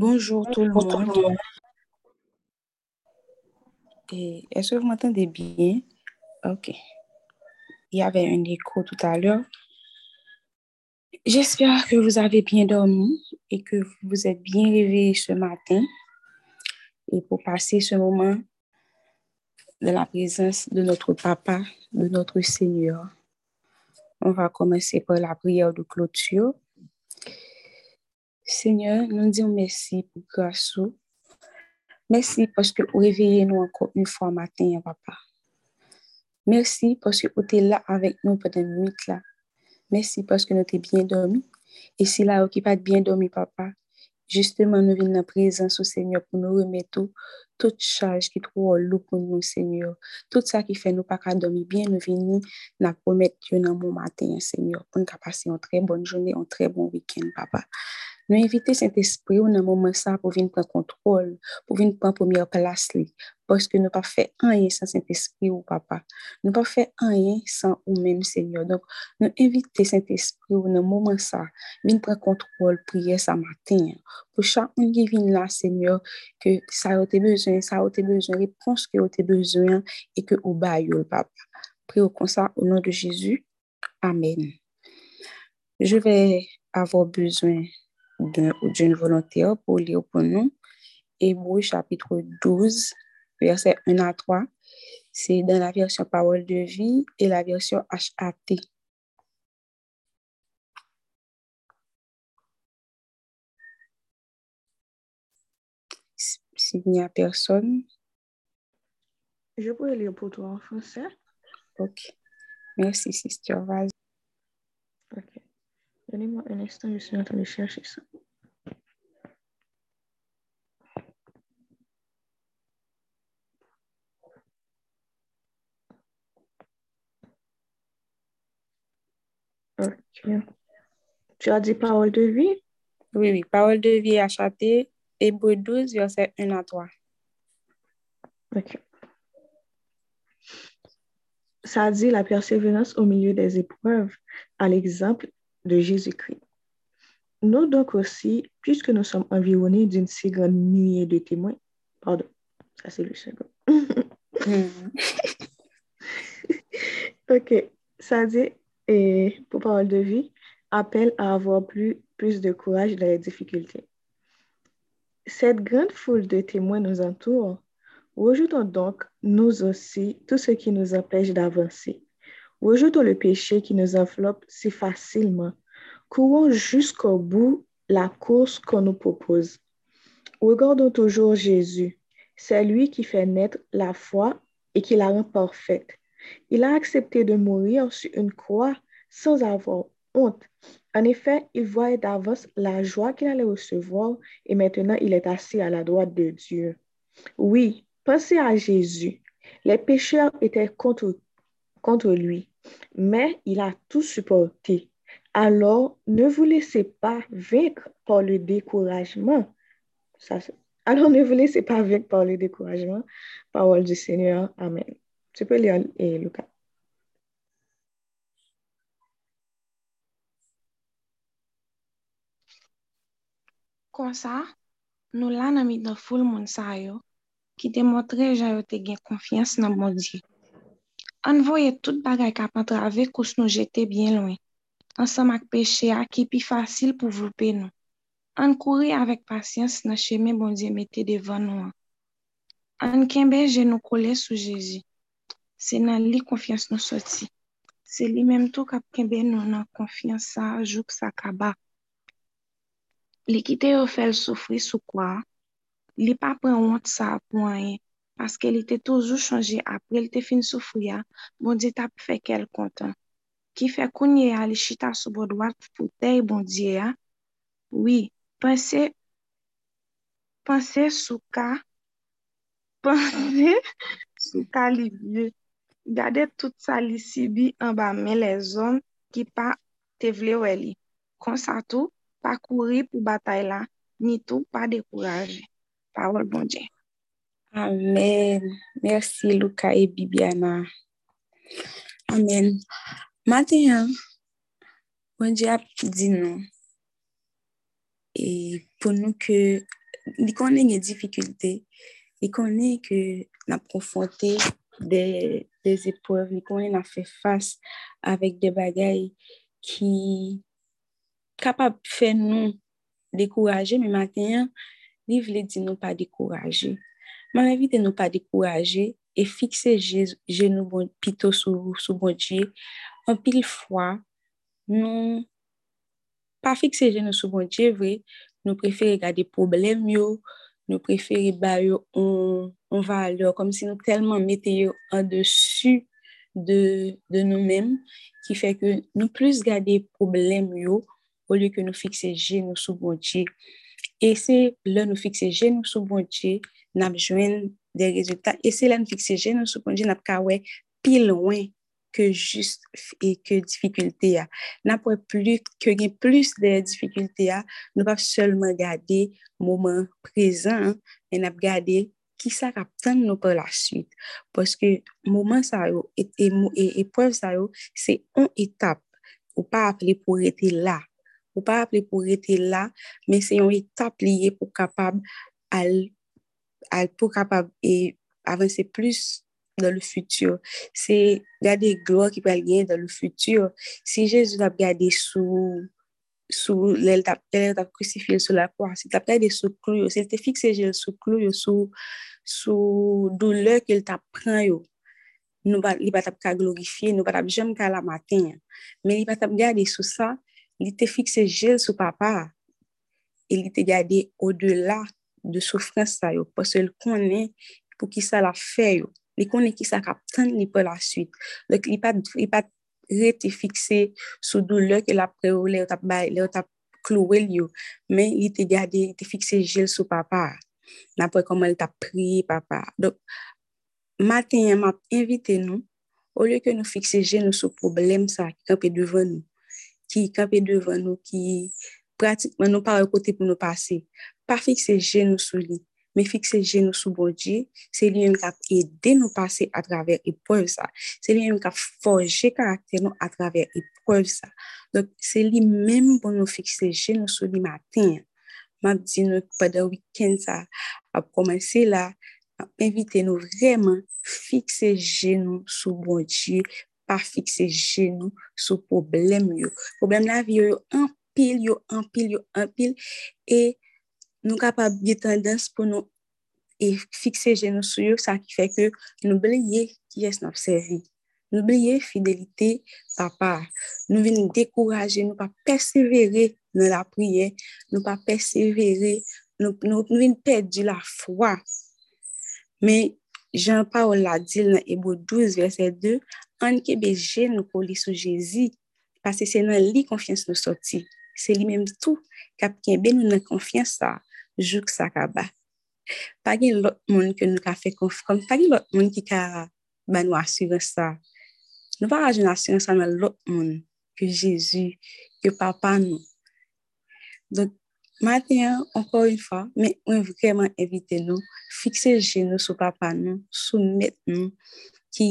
Bonjour tout le monde. Et est-ce que vous m'entendez bien? Ok. Il y avait un écho tout à l'heure. J'espère que vous avez bien dormi et que vous êtes bien réveillés ce matin et pour passer ce moment de la présence de notre Papa, de notre Seigneur. On va commencer par la prière de clôture. Seigneur, nous disons merci pour grâce. Merci parce que vous réveillez nous encore une fois matin, papa. Merci parce que vous êtes là avec nous pendant une nuit là. Merci parce que nous avons bien dormi. Et si là, qui pas bien dormi, papa, justement, nous venons en présence au Seigneur pour nous remettre toute charge qui trouve lourd pour nous, Seigneur. Tout ça qui fait nous pas qu'à dormir bien, nous venons nous promettre dans mon matin, Seigneur, pour nous passer une très bonne journée, un très bon week-end, papa. Nous invitons Saint-Esprit dans moment ça pour venir prendre contrôle, pour venir prendre première place. Parce que nous pas fait rien sans Saint-Esprit ou papa. Nous pas fait rien sans nous-mêmes, Seigneur. Donc, nous invitons Saint-Esprit dans moment ça, venir prendre contrôle, prier ce matin. Pour monde qui vient là, Seigneur, que ça a été besoin, ça a été besoin, réponse que a été besoin et que au le papa. Prions comme ça au nom de Jésus. Amen. Je vais avoir besoin d'une volonté pour lire pour nous. Hébreu chapitre 12, verset 1 à 3. C'est dans la version parole de vie et la version HAT. S'il n'y a personne. Je pourrais lire pour toi en français. Ok. Merci, sister. Vas-y. Ok. Donnez-moi un instant, je suis en train de chercher ça. Tu as dit parole de vie? Oui, oui. Parole de vie achetée, Hébreu 12, verset 1 à 3. Ok. Ça dit la persévérance au milieu des épreuves, à l'exemple de Jésus-Christ. Nous donc aussi, puisque nous sommes environnés d'une si grande nuée de témoins, pardon, ça c'est le second. Hmm. ok, ça dit, et pour parole de vie, appelle à avoir plus, plus de courage dans les difficultés. Cette grande foule de témoins nous entoure. Rejetons donc, nous aussi, tout ce qui nous empêche d'avancer Rejetons le péché qui nous enveloppe si facilement. Courons jusqu'au bout la course qu'on nous propose. Regardons toujours Jésus. C'est lui qui fait naître la foi et qui la rend parfaite. Il a accepté de mourir sur une croix sans avoir honte. En effet, il voyait d'avance la joie qu'il allait recevoir et maintenant il est assis à la droite de Dieu. Oui, pensez à Jésus. Les pécheurs étaient contre, contre lui mais il a tout supporté. Alors, ne vous laissez pas vaincre par le découragement. alors, ne vous laissez pas vaincre par le découragement. Parole du Seigneur. Amen. Tu peux lire, eh, et Lucas. Kon sa, nou la nan mi dan foul moun sa yo, ki demotre jan yo te gen konfians nan bon diye. An voye tout bagay kap antrave kous nou jete bien loin. Ansam ak peche a ki pi fasil pou vloupe nou. An kouri avek pasyans nan cheme bon diye mette devan nou an. An kenbe jen nou kole sou Jezi. se nan li konfians nou soti. Se li menm tou kap kenbe nou nan konfians sa jouk sa kaba. Li kite yo fel soufri sou kwa, li pa pren wot sa pou anye, paske li te toujou chanje apre li te fin soufri ya, bon di tap fe kel kontan. Ki fe kounye ya li chita sou bodwat pou tey bon di ya, oui, pense, pense sou ka, Pense sou ka li vye, Gade tout sa li sibi anba men le zon ki pa te vle we li. Konsa tou, pa kouri pou batay la, ni tou pa dekouraje. Parol bon Dje. Amen. Mersi Luka e Bibiana. Amen. Maten, bon Dje ap di nou. E pou nou ke, di konen gen difikulte, di konen ke nan profonte, de epov, li konen nan fe fas avèk de bagay ki kapab fè nou dekouraje, mi maten, li vle di nou pa dekouraje. Man evite nou pa dekouraje, e fikse genou bon, pito sou bon diye, an pil fwa, nou pa fikse genou sou bon diye vwe, nou prefere gade problem yo, nou prefere ba yo on va alor, kom si nou telman mette yo an desu de nou men, ki fe ke nou plus gade problem yo, ou liyo ke nou fikse genou sou bon diye. E se lè nou fikse genou sou bon diye, nap jwen de rezultat. E se lè nou fikse genou sou bon diye, nap kawe pi lwen que juste et que difficulté a. N'a plus que plus de difficultés a, nous pas seulement garder moment présent, mais n'a garder qui ça attend nous par la suite. Parce que moment yo et, et, épreuve ça c'est une étape. Ou pas appeler pour être là. Ou pas appeler pour être là, mais c'est une étape liée pour capable à, à pour capable et avancer plus dans le futur. C'est garder gloire qui peut gagner dans le futur. Si Jésus a gardé sous sous l'aile crucifié sur la croix, si tu as gardé sous clou, si tu fixé Jésus sous clou, sous sous douleur qu'il t'apprend yo, nous pas il pas glorifier, nous pas jamais qu'à la matin. Mais il va garder sous ça, il te fixé Jésus sous papa. Il te gardé au-delà de souffrance parce qu'il connaît pour qui ça l'a fait yo. Li konen ki sa kap tan li pou la suite. Lek li pat rete fikse sou dou lè ke la pre ou lè ou tap bay, lè ou tap klowe li yo, men li te gade, li te fikse jel sou papa. Napre koman li tap priye papa. Dok, maten yon map invite nou, ou lè ke nou fikse jel nou sou problem sa, ki kampe devan nou, ki kampe devan nou, ki pratikman nou pa rekote pou nou pase. Pa fikse jel nou sou li, mais fixer genou sous bon Dieu, c'est lui-même qui a aidé nous passer à travers l'épreuve ça. C'est lui-même qui a forgé caractère nous à travers l'épreuve ça. Donc, c'est lui-même pour nous fixer genou sous le matin. M'a dit nous pendant le week-end ça a commencé là, inviter nous vraiment fixer genou sous bon Dieu, pas fixer genou sous problème yo. Problème la vie en pile yo, en pile yo, en pile et nou kapab ge tendens pou nou e fikse genou sou yo, sa ki fe ke nou blye ki es nou observi. Nou blye fidelite papa. Nou veni dekouraje, nou pa persevere nou la priye, nou pa persevere, nou veni perdi la fwa. Me, jan pa ou la dil nan Ebo 12 verset 2, an kebe genou pou li sou Jezi, pase se nan li konfians nou soti. Se li menm tou, kap kebe nou nan konfians sa, jouk sa ka ba. Pa gen lot moun ke nou ka fe konfron, pa gen lot moun ki ka ban nou asyre sa. Nou pa rajoun asyre sa nan lot moun ke Jezu, ke papa nou. Don, maten, ankon yon fa, men mwen vreman evite nou, fikse genou sou papa nou, sou met nou, ki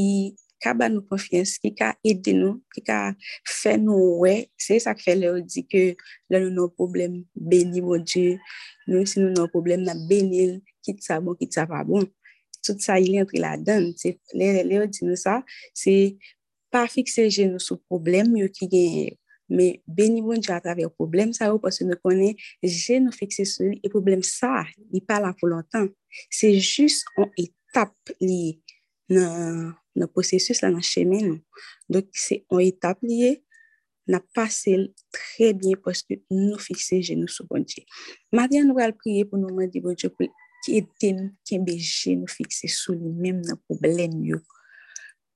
ka ban nou konfians, ki ka ede nou, ki ka fe nou we, se sa ke fe le ou di ke la nou nou problem beni moun Dieu, nou si nou nou problem nan benil, kit sa bon, kit sa pa bon. Tout sa ili entri la dan. Le ou di nou sa, se pa fikse genou sou problem yo ki genye. Me beni bon Dieu a traver problem sa ou, pwese nou konen genou fikse sou li, e problem sa, li pa la pou lontan. Se jist an etap li nan posesus la nan cheme nou. Donk se an etap liye, nan pase tre bien poske nou fikse genou sou bon Dieu. Maria nou al priye pou nou mandi bon Dieu pou ki eten kenbe genou fikse sou li menm nan problem yo.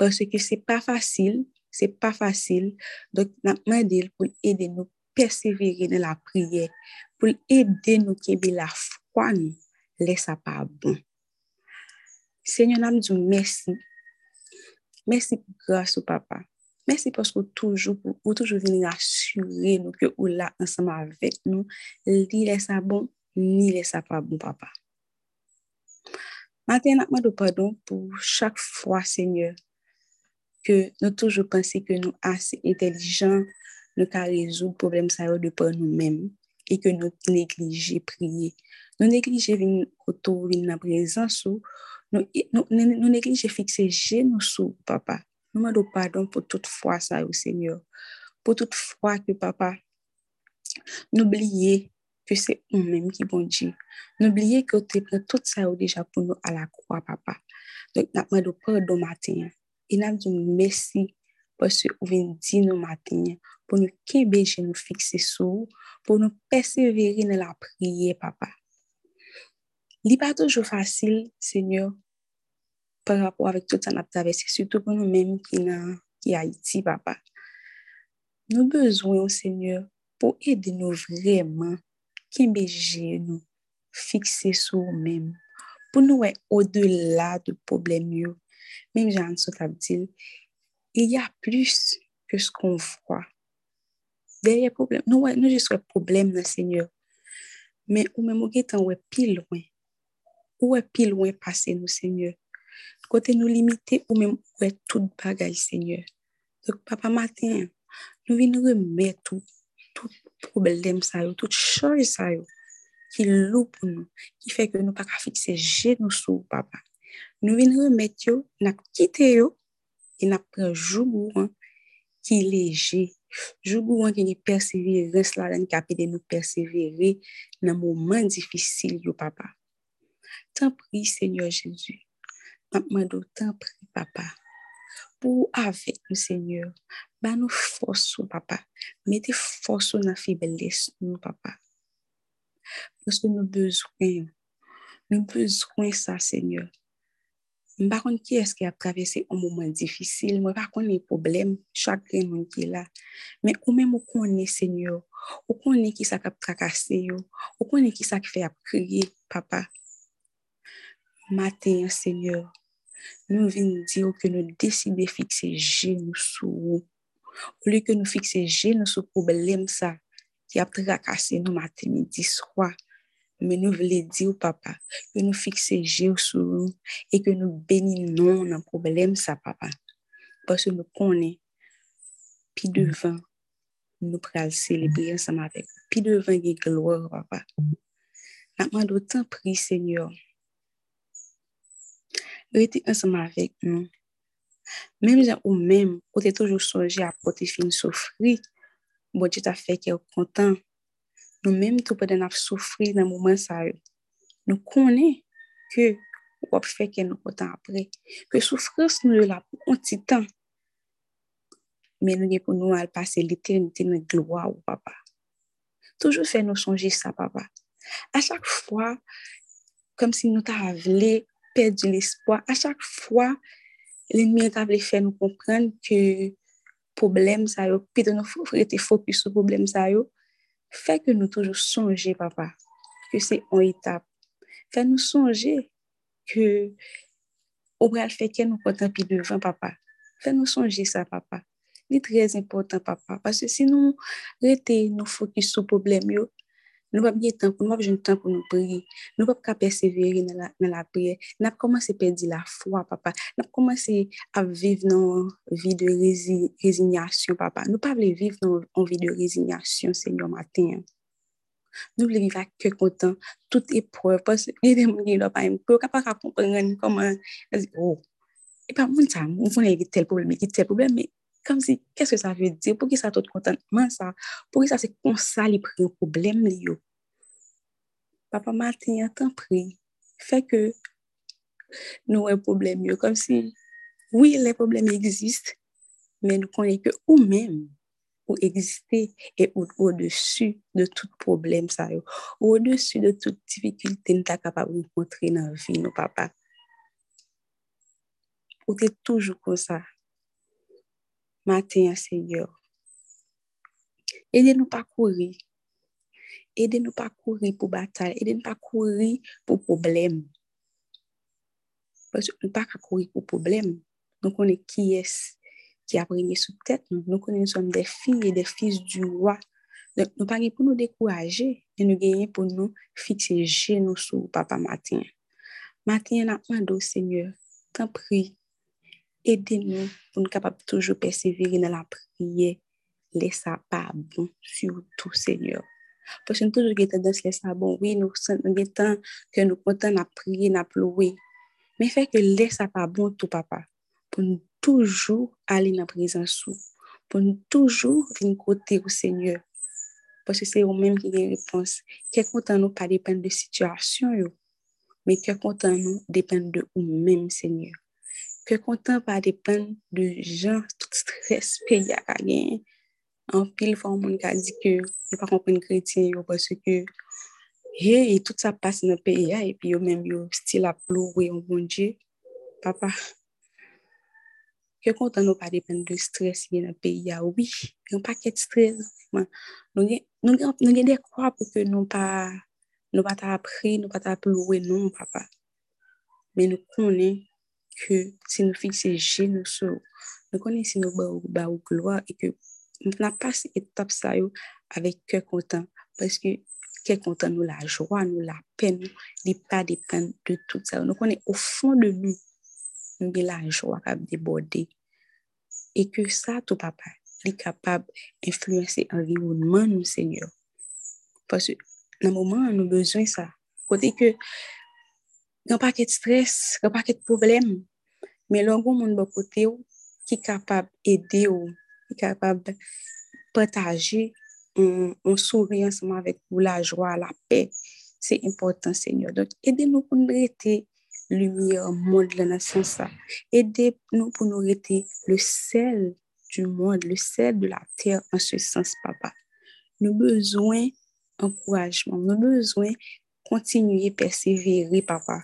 Poske se pa fasil, se pa fasil, donk nan mandi pou ede nou persevere nan la priye, pou ede nou kenbe la fwa nou, lesa pa bon. Senyon nan nou mersi, Merci pour grâce au papa. Merci parce que toujours, vous toujours venir assurer nous que vous là ensemble avec nous. Ni laisse ça bon, ni ça pas bon, papa. Maintenant, je pardon pour chaque fois, Seigneur, que nous toujours pensons que nous assez intelligents, nous pouvons résoudre le problème ça de par nous-mêmes et que nous négligeons prier. Nous négliger vin auto vin na présence ou, nous, nous, nous fixer genoux sous papa. Nous demandons pardon pour toute fois ça, au Seigneur. Pour toute fois que papa, n'oubliez que c'est nous-mêmes qui bon Dieu. N'oubliez que tu prends tout ça déjà pour nous à la croix, papa. Donc, nous demandons pardon matin. Et nous disons merci parce que vous venez dire nous matin pour nous qu'aimer nous fixer sur, pour nous persévérer dans la prière, papa. n'est pas toujours facile, Seigneur, par rapport avec tout ça qu'on a traversé, surtout pour nous-mêmes qui qui Haïti, papa. Nous besoin, Seigneur, pour aider nous vraiment, qui nous fixer sur nous-mêmes, pour nous être au-delà de problèmes. Même Jean il y a plus que ce qu'on voit. Derrière problème, nous, nous juste problème, Seigneur. Mais ou même, on est plus loin. Où est plus loin passer, nous, Seigneur. Côté nous limiter ou où est tout bagage, Seigneur. Donc, papa, matin, nous venons remettre tout, tout problème, ça, toute chose, ça, qui loue pour nous, qui fait que nous pas fixer genoux sur papa. Nous venons remettre, nous quitter, et nous prenons jour qui est léger. Jour qui est persévérance là, qui de nous persévérer dans moment difficile, papa. Tant prie, Seigneur Jésus. Mwen do tan pri, papa. Pou avek nou, Senyor, ba nou fosou, papa. Mete fosou nan fibeles nou, papa. Pwoske nou bezwen, nou bezwen sa, Senyor. Mba kon ki eske ap travese ou mouman difisil, mwen pa kon ni problem, chakren mwen ki la. Men ou men mou kon ni, Senyor, ou kon ni ki sak ap trakase yo, ou kon ni ki sak fe ap kriye, papa. Maten, Senyor, Seigneur, nous venons dire que nous décidons de fixer genoux sur vous. Au lieu que nous fixer genoux sur le problème ça, qui a tracassé nous matin, midi, soir, mais nous voulons dire, papa, que nous fixons genoux sur nous et que nous bénissons le problème ça, papa. Parce que nous connaissons, puis devant, nous pourrons célébrer ensemble avec. Puis devant, il gloire, papa. Nous d'autant rester ensemble avec nous. Même ou même, ou t'es toujours songé à porter fin souffrir, Dieu t'a fait qu'elle est content. Nous même tout peut souffrir dans le moment. Nous connaissons que on fait qu'elle nous content après. Que souffrance nous est là pour un petit temps. Mais nous nous à passer l'éternité de gloire au papa. Toujours faire nous songer ça, papa. À chaque fois, comme si nous t'avions perdu l'espoir. À chaque fois, l'ennemi a voulu faire nous comprendre que problème ça yo, puis de nous rester focus sur problème ça yo, fait que nous toujours songer papa que c'est une étape. Fait nous songer que au le fait que nous content puis devant papa. Fait nous songer ça papa. C'est très important papa parce que si nous rester nous focus sur problème Nou pap gen tan pou nou, wap gen tan pou nou priye. Nou pap ka persevere nan la, nan la priye. Nap komanse perdi la fwa, papa. Nap komanse ap viv nan vi de rezi, rezignasyon, papa. Nou pap le viv nan vi de rezignasyon, senyor matin. Nou vle viv ak ke kontan, tout epreuve, pos vive moun gen lop a mkou, kapak a kompren koman, oh. e pa moun sa, moun fon e gite tel problem, e gite tel problem, me comme si, qu'est-ce que ça veut dire? Pour ça tout contentement ça? Pour qui ça c'est comme ça les prend problème yo? Papa Martin, t'en prie, fait que nous un problème yo. Comme si, oui, les problèmes existent, mais nous connaissons que ou même ou exister et au-dessus de tout problème ça yo. Au-dessus de toute difficulté nous sommes capable de rencontrer dans la vie, nos papa. Ou t'es toujours comme ça matin, Seigneur. Aidez-nous pas courir. Aidez-nous pas courir pour bataille. Aidez-nous pas courir pour problème. Parce que nous pas courir pour problème. Nous connaissons qui est qui a pris sous tête. Nous, nous connaissons des filles et des fils du roi. Donc, nous pas pour nous décourager, mais nous gagnons pour nous fixer genoux sur papa matin. Matin, nous demandons, Seigneur, t'en prie, aidez-nous pour nous capables toujours persévérer dans la prière. Laisse ça pas bon, surtout, Seigneur. Parce que nous toujours tendance à ça, bon, oui, nous sommes temps que nous à prier, à pleurer. Mais fait que laisse ça pas bon tout, papa. Pour nous toujours aller dans la présence, pour nous toujours venir côté au Seigneur. Parce que c'est eux-mêmes qui ont réponse. Quel content nous pas dépendre de situation, mais quel content nous dépend de nous-mêmes, Seigneur. Que content pas dépendre de gens, tout stress, pays à gagner. En pile, fois, on a dit que je pas comprendre chrétien parce que et tout ça passe dans le pays et puis même yo style à pleurer au bon Dieu. Papa, que content nous pas dépendre de stress dans le pays oui, un paquet de stress. Nous nous nous des quoi pour que nous pas nous pas appris, nous pas pleurer non papa. Mais nous connaissons que si nous fixons genoux nous connaissons nous ba ou gloire et que nous n'avons pas cette étape ça avec cœur content. Parce que cœur content nous la joie nous la peine nous pas de tout ça. Nous connaissons au fond de nous nous la joie qui déborder. Et que ça tout papa est capable d'influencer l'environnement nous Seigneur. Parce que dans le moment nous avons besoin de ça. Côté que Gan pa ket stres, gan pa ket problem, men longon moun bo kote ou ki kapab ede ou, ki kapab pataje ou souri anseman vek ou la jwa, la pe, se important, Seigneur. Donk, ede nou pou nou rete lumiye ou moun la nasyon sa. Ede nou pou nou rete le sel du moun, le sel de la ter an se sens, papa. Nou bezwen ankorajman, nou bezwen kontinuye persevere, papa.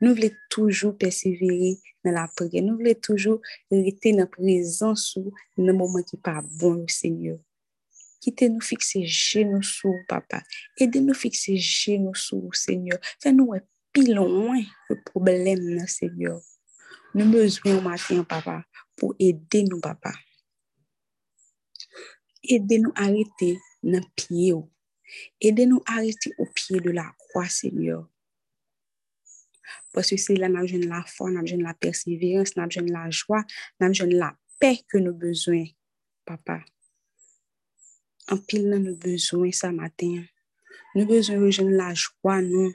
Nous voulons toujours persévérer dans la prière. Nous voulons toujours rester dans la présence dans le moment qui n'est pas bon, Seigneur. Quittez nous fixer genoux sur papa. Aidez-nous fixer genoux sur Seigneur. Fais-nous un plus loin le problème, Seigneur. Nous avons besoin matin, papa, pour aider nous, papa. Aidez-nous à arrêter dans le pied. Aidez-nous à arrêter au pied de la croix, Seigneur. Parce que c'est là que nous la foi, nous la persévérance, nous la joie, nous la paix que nous avons besoin, papa. En pile, nous avons besoin ce matin. Nous avons besoin de la joie, nous.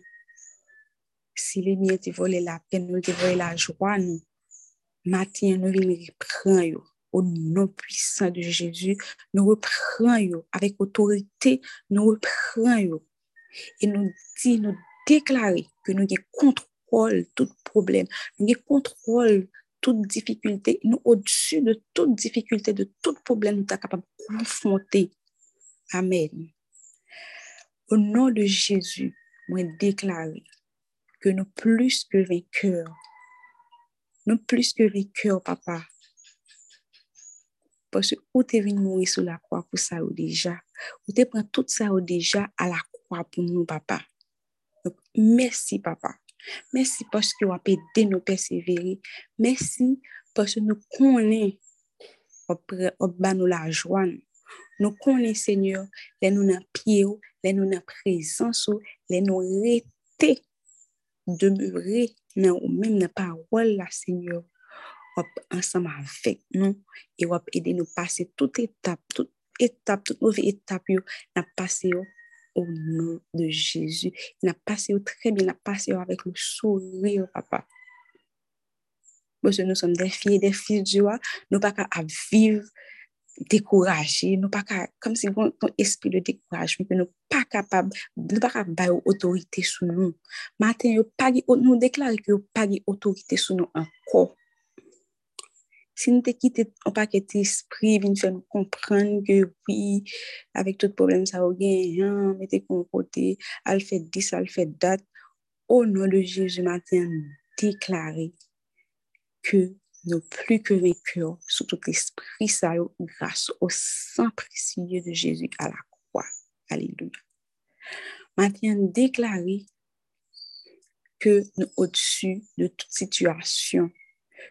Si les miens te volent la paix, nous te la joie, nous. Matin, nous reprendre au nom puissant de Jésus. Nous reprenons avec autorité, nous reprenons et nous dit, nous déclarer que nous avons tout problème, nous contrôle toute difficulté, nous au-dessus de toute difficulté, de tout problème, nous sommes capables de confronter. Amen. Au nom de Jésus, moi déclare que nous plus que vainqueurs, nous plus que vainqueurs, papa. Parce que où tu es venu mourir sur la croix pour ça déjà, où tu prends tout ça déjà à la croix pour nous, papa? Donc, merci, papa. Merci parce que vous avez aidé nous persévérer. Merci parce que nous connaissons nous la joie. Nous connaissons, Seigneur, les nous dans pied, les nous dans présence, les nous rester demeurer dans même dans parole la Seigneur. ensemble avec nous et vous aider nous passer toute étape, toute étape, toute mauvaise étape, nous passer au nom de Jésus. Il a passé très bien, il a passé avec le sourire, papa. Parce que nous sommes des filles, des fils de Dieu, nous pas qu'à vivre découragés, nous pas qu'à, comme si ton esprit de découragement, nous pas capable, nous pas capable autorité sur nous. Matin, nous déclarons que nous pas autorité sur nous encore. Si nous te quitté un paquet d'esprit, vient comprendre que oui, avec tout problème, ça va gagner, hein, mettez qu'on côté, elle fait 10, elle fait date. Au nom de Jésus, matin, déclarer que nous plus que vainqueurs sous tout esprit, ça grâce au sang précieux de Jésus à la croix. Alléluia. Maintenant, déclarer que nous au-dessus de toute situation,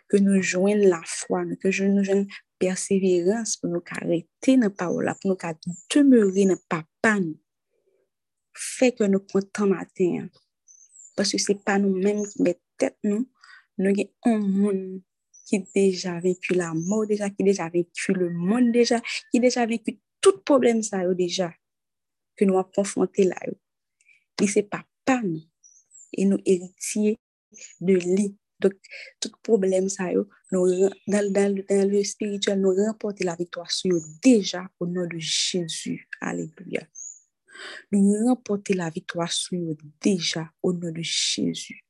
que nous joignons la foi, que nous joignons persévérance pour nous arrêter dans la parole, pour nous demeurer dans papa Fait que nous comptons matin. Parce que ce n'est pas nous-mêmes qui mettons tête nous, nous avons un monde qui a déjà vécu la mort, déjà, qui a déjà vécu le monde, déjà, qui a déjà vécu tout problème ça déjà. que nous avons confronté là. Et c'est pas pas nous. Et nous héritiers de lui. Donc, tout problème, ça, nous, dans, dans, dans, le spirituel, nous remporter la victoire sur déjà au nom de Jésus. Alléluia. Nous remporter la victoire sur déjà au nom de Jésus.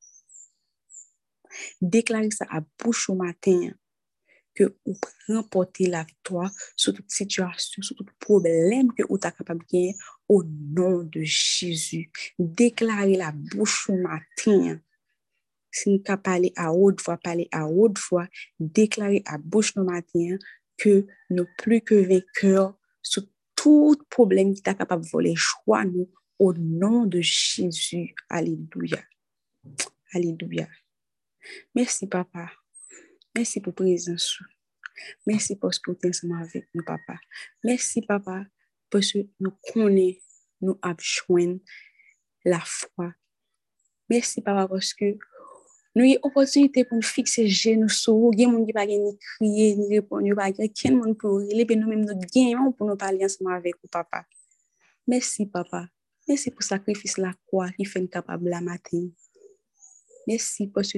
Déclarer ça à bouche au matin que vous remportez la victoire sur toute situation, sur tout problème que vous êtes capable de gagner au nom de Jésus. Déclarez la bouche au matin. Si nous pouvons parler à haute voix, parler à haute voix, déclarer à bouche au matin que nous plus que vainqueurs sur tout problème qui est capable de voler choix nous au nom de Jésus. Alléluia. Alléluia. Merci, papa. Merci pour présence. Merci parce que tu ensemble avec nous, papa. Merci, papa, parce que nous connaissons, nous avons la foi. Merci, papa, parce que nous avons l'opportunité pour nous fixer genoux sur vous. Il y a des gens qui ne crier, ni mais nous-mêmes, nous gagnons pour nous parler ensemble avec vous, papa. Merci, papa. Merci pour le sacrifice la qui fait nous capable la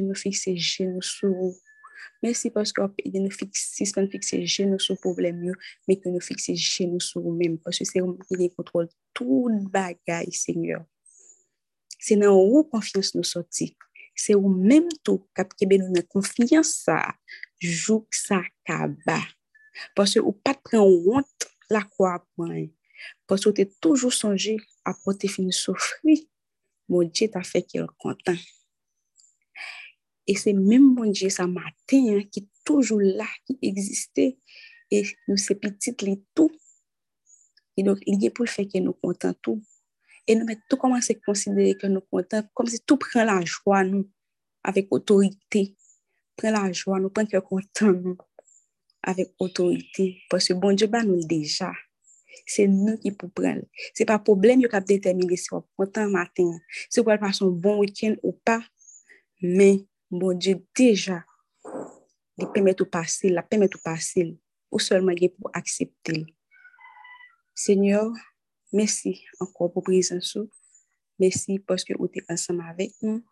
nous fixons genoux sur vous. Merci parce que nous fixons, nous fixons genoux sur le problème, mais que nous fixons genoux sur nous-mêmes. Parce que c'est vous qui contrôle tout dans vous confiance nous. C'est vous-même tout qui nous avons confiance ça kaba. Parce que vous pas prendre honte la croix Parce que vous avez toujours songé à porter fini souffrir. Mon Dieu t'a fait qu'il est content. Et c'est même mon Dieu, ça matin, hein, qui est toujours là, qui existait. Et nous, ces petites, les tout. Et donc, il est pour le fait que nous comptons tout. Et commencer à considérer que nous comptons, comme si tout prend la joie, nous, avec autorité. Prend la joie, nous prend que content, nous, avec autorité. Parce que bon Dieu, bah, nous déjà. C'est nous qui pouvons prendre. Ce n'est pas problème qui déterminer si on content matin. Si on va passer un bon week-end ou pas. Mais bon Dieu déjà il permet tout passer, la permet tout passer, ou seulement pour accepter. Seigneur, merci encore pour présence. Merci parce que vous êtes ensemble avec nous.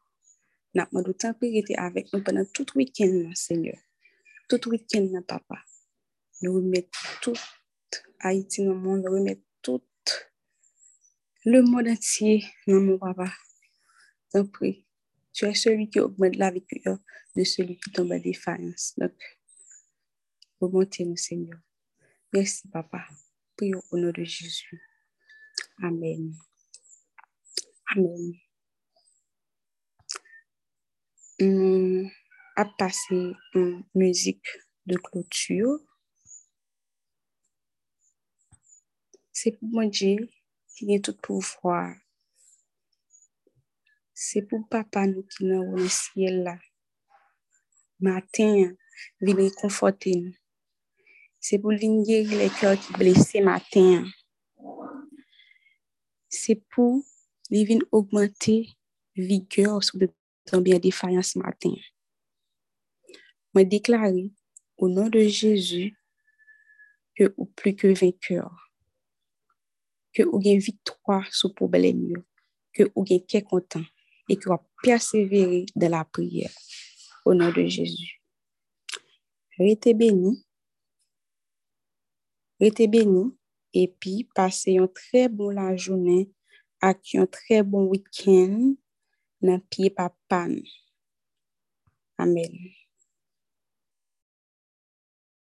Nous avons temps pour avec nous pendant tout le week-end, Seigneur. Tout le week-end, papa. Nous remettons tout Haïti dans le monde, nous remettons tout le monde entier dans mon papa. T'en prie. Tu es celui qui augmente la vie de celui qui tombe en défaillance. Donc, remontez-nous, Seigneur. Merci, Papa. Prions au nom de Jésus. Amen. Amen. On a passé une musique de clôture. C'est pour mon Dieu qui est tout pouvoir c'est pour papa nous qui nous le ciel là. Matin, venir conforter nous. C'est pour guérir les cœurs qui blessés matin. C'est pour venir augmenter vigueur sur le bien défaillance matin. Je déclare au nom de Jésus que ou plus que vainqueur, que ou gain victoire le problème, que ou gain content et qui va persévérer dans la prière. Au nom de Jésus. Restez béni. Restez béni et puis passez une très bonne journée avec un très bon week-end dans pied papa. Amen.